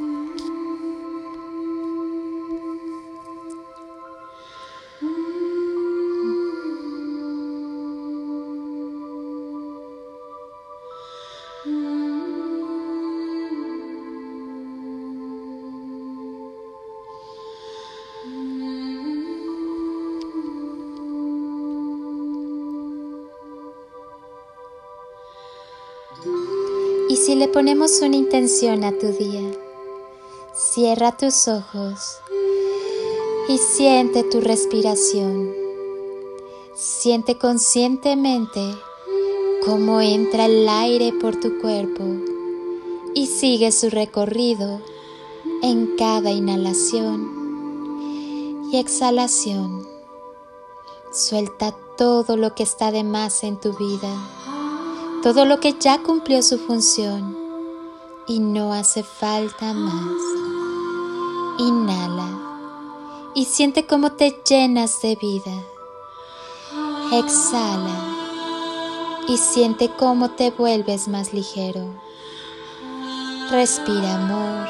Y si le ponemos una intención a tu día, cierra tus ojos y siente tu respiración. Siente conscientemente cómo entra el aire por tu cuerpo y sigue su recorrido en cada inhalación y exhalación. Suelta todo lo que está de más en tu vida todo lo que ya cumplió su función y no hace falta más. Inhala y siente cómo te llenas de vida. Exhala y siente cómo te vuelves más ligero. Respira amor.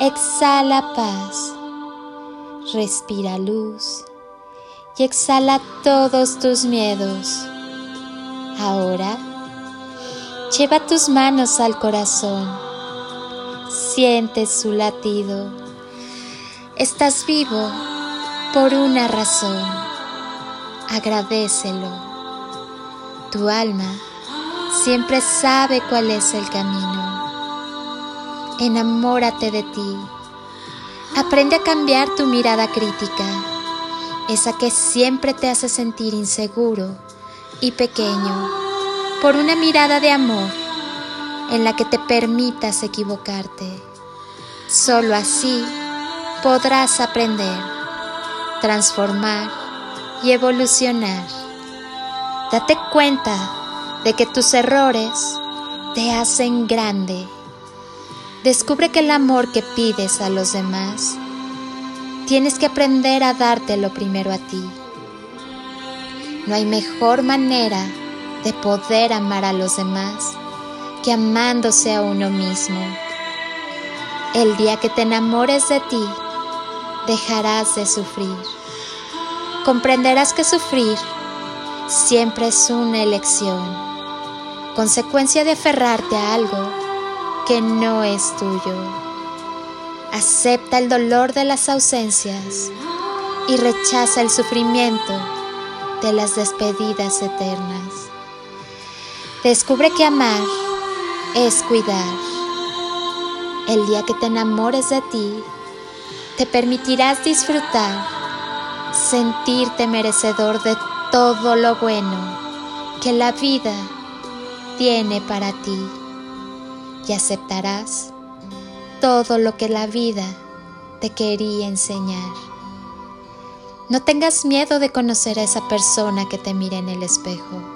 Exhala paz. Respira luz y exhala todos tus miedos. Ahora, lleva tus manos al corazón. Siente su latido. Estás vivo por una razón. Agradecelo. Tu alma siempre sabe cuál es el camino. Enamórate de ti. Aprende a cambiar tu mirada crítica, esa que siempre te hace sentir inseguro y pequeño por una mirada de amor en la que te permitas equivocarte. Solo así podrás aprender, transformar y evolucionar. Date cuenta de que tus errores te hacen grande. Descubre que el amor que pides a los demás, tienes que aprender a dártelo primero a ti. No hay mejor manera de poder amar a los demás que amándose a uno mismo. El día que te enamores de ti, dejarás de sufrir. Comprenderás que sufrir siempre es una elección, consecuencia de aferrarte a algo que no es tuyo. Acepta el dolor de las ausencias y rechaza el sufrimiento de las despedidas eternas. Descubre que amar es cuidar. El día que te enamores de ti, te permitirás disfrutar, sentirte merecedor de todo lo bueno que la vida tiene para ti y aceptarás todo lo que la vida te quería enseñar. No tengas miedo de conocer a esa persona que te mira en el espejo.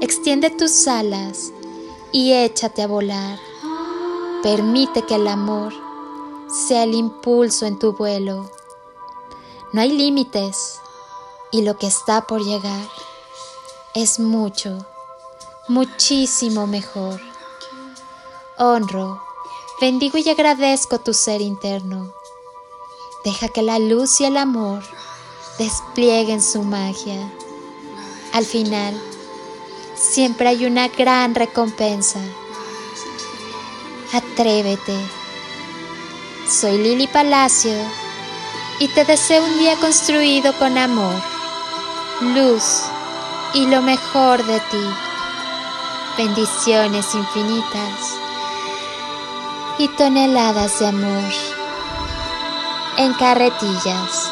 Extiende tus alas y échate a volar. Permite que el amor sea el impulso en tu vuelo. No hay límites y lo que está por llegar es mucho, muchísimo mejor. Honro, bendigo y agradezco tu ser interno Deja que la luz y el amor desplieguen su magia. Al final, siempre hay una gran recompensa. Atrévete. Soy Lili Palacio y te deseo un día construido con amor, luz y lo mejor de ti. Bendiciones infinitas y toneladas de amor en carretillas.